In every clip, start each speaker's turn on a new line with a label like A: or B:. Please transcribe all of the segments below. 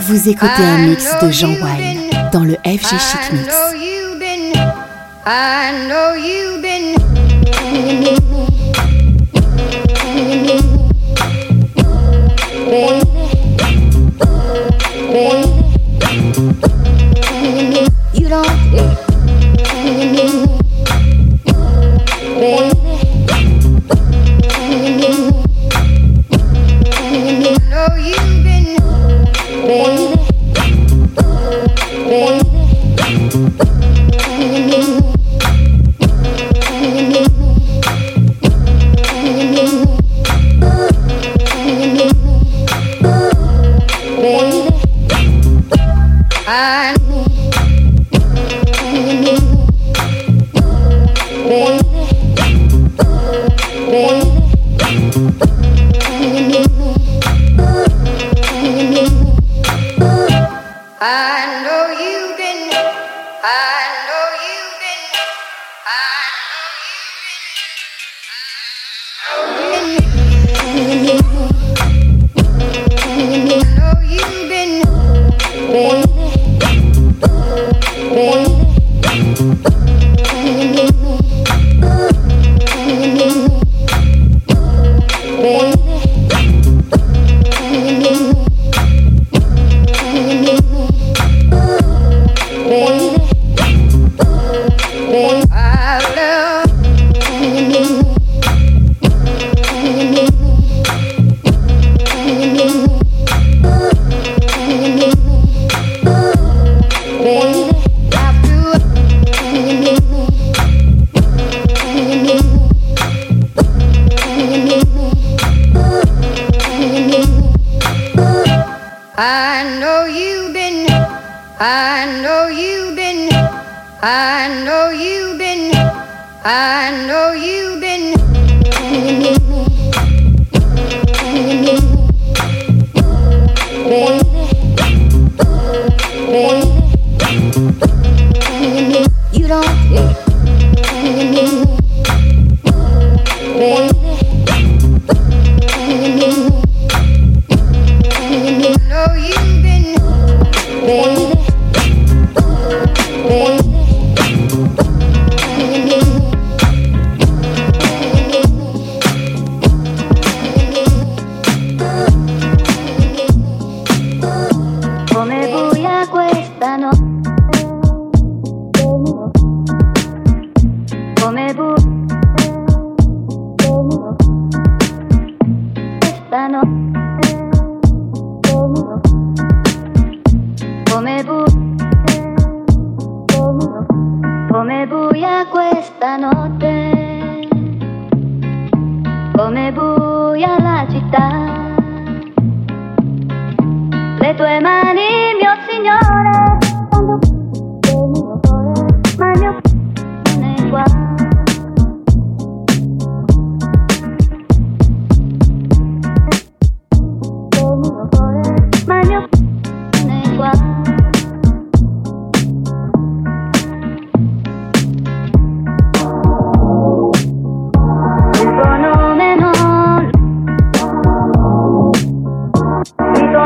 A: Vous écoutez un mix de Jean Wine dans le FG Chic Mix. I know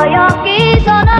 A: Koyok ki sono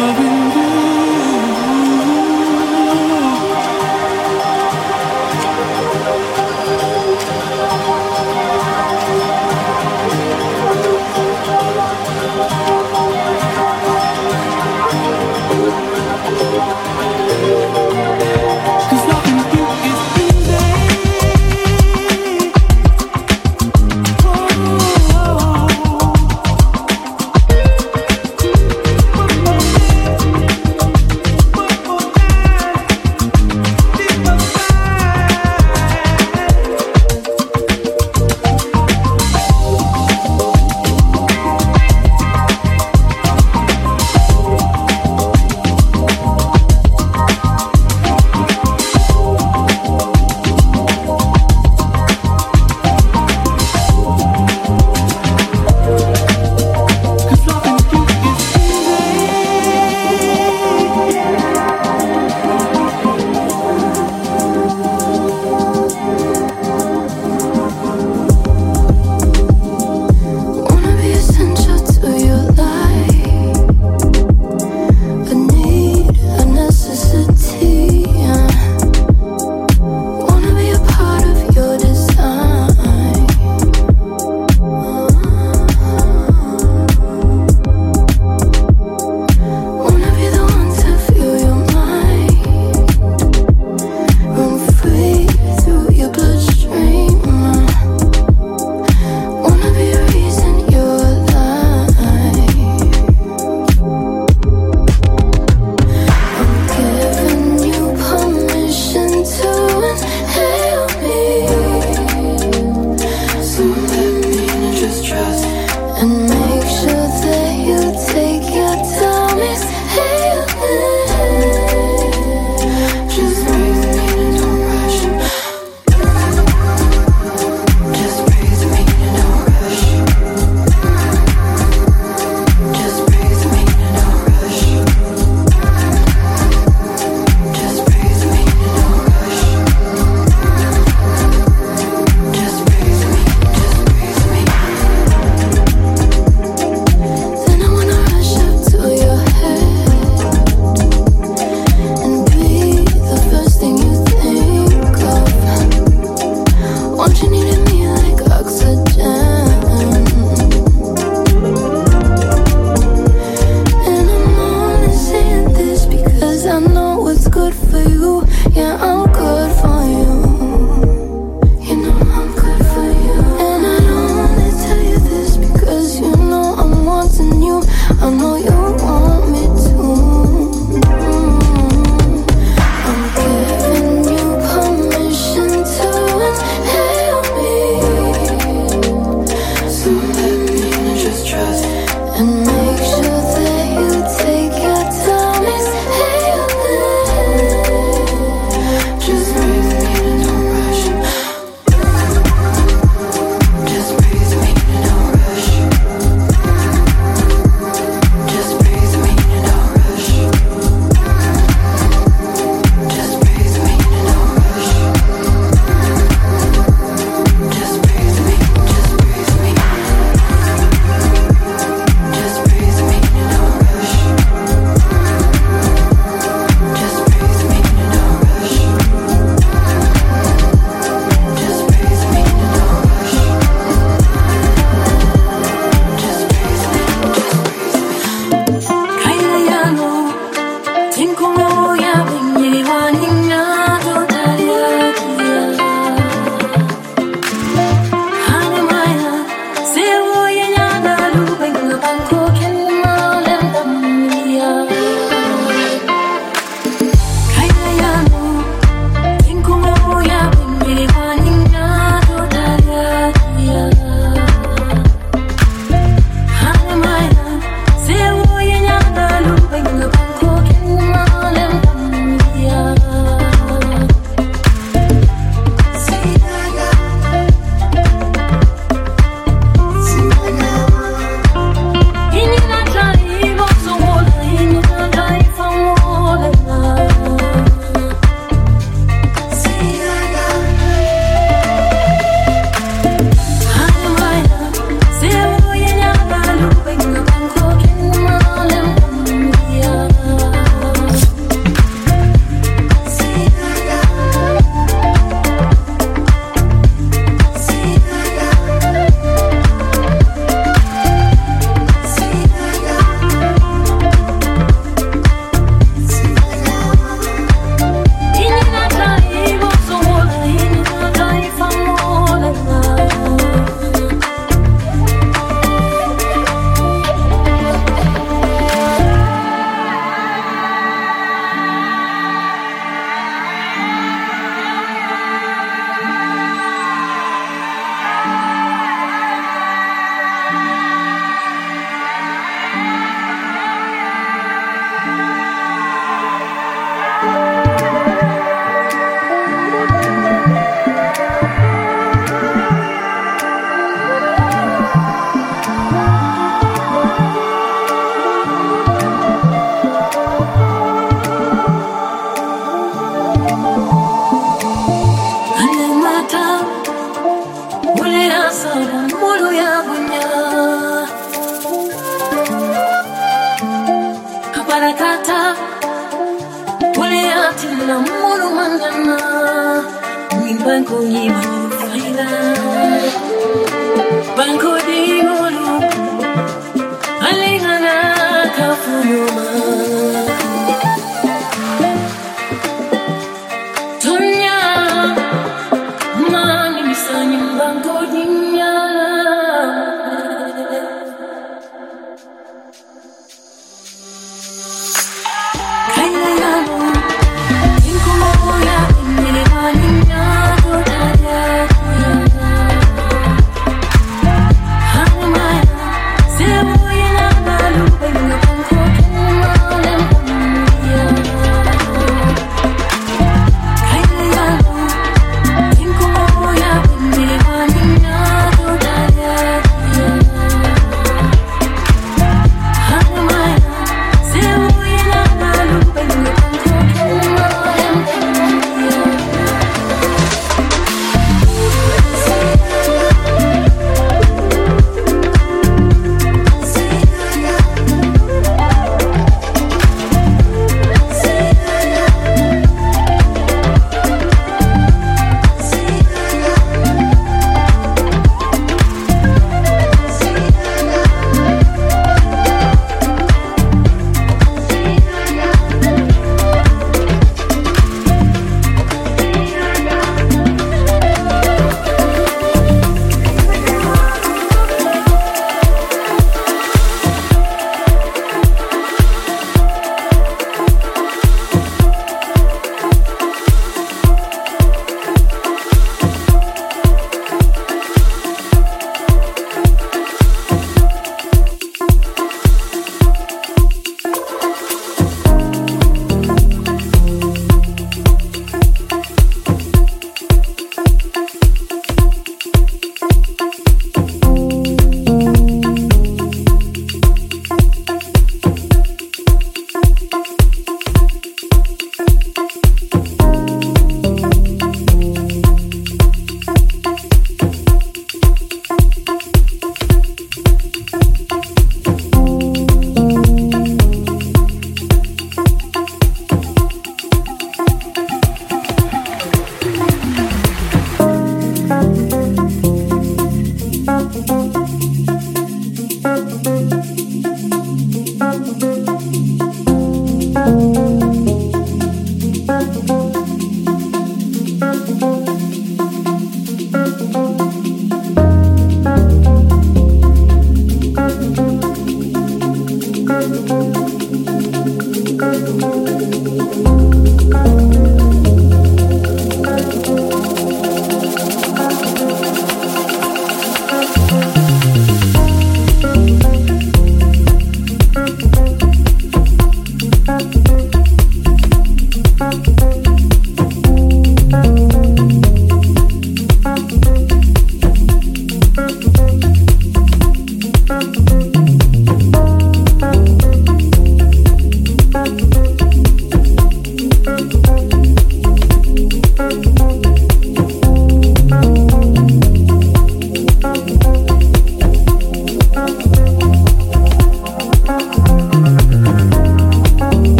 B: love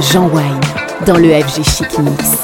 C: Jean Wine dans le FG Chic Mix.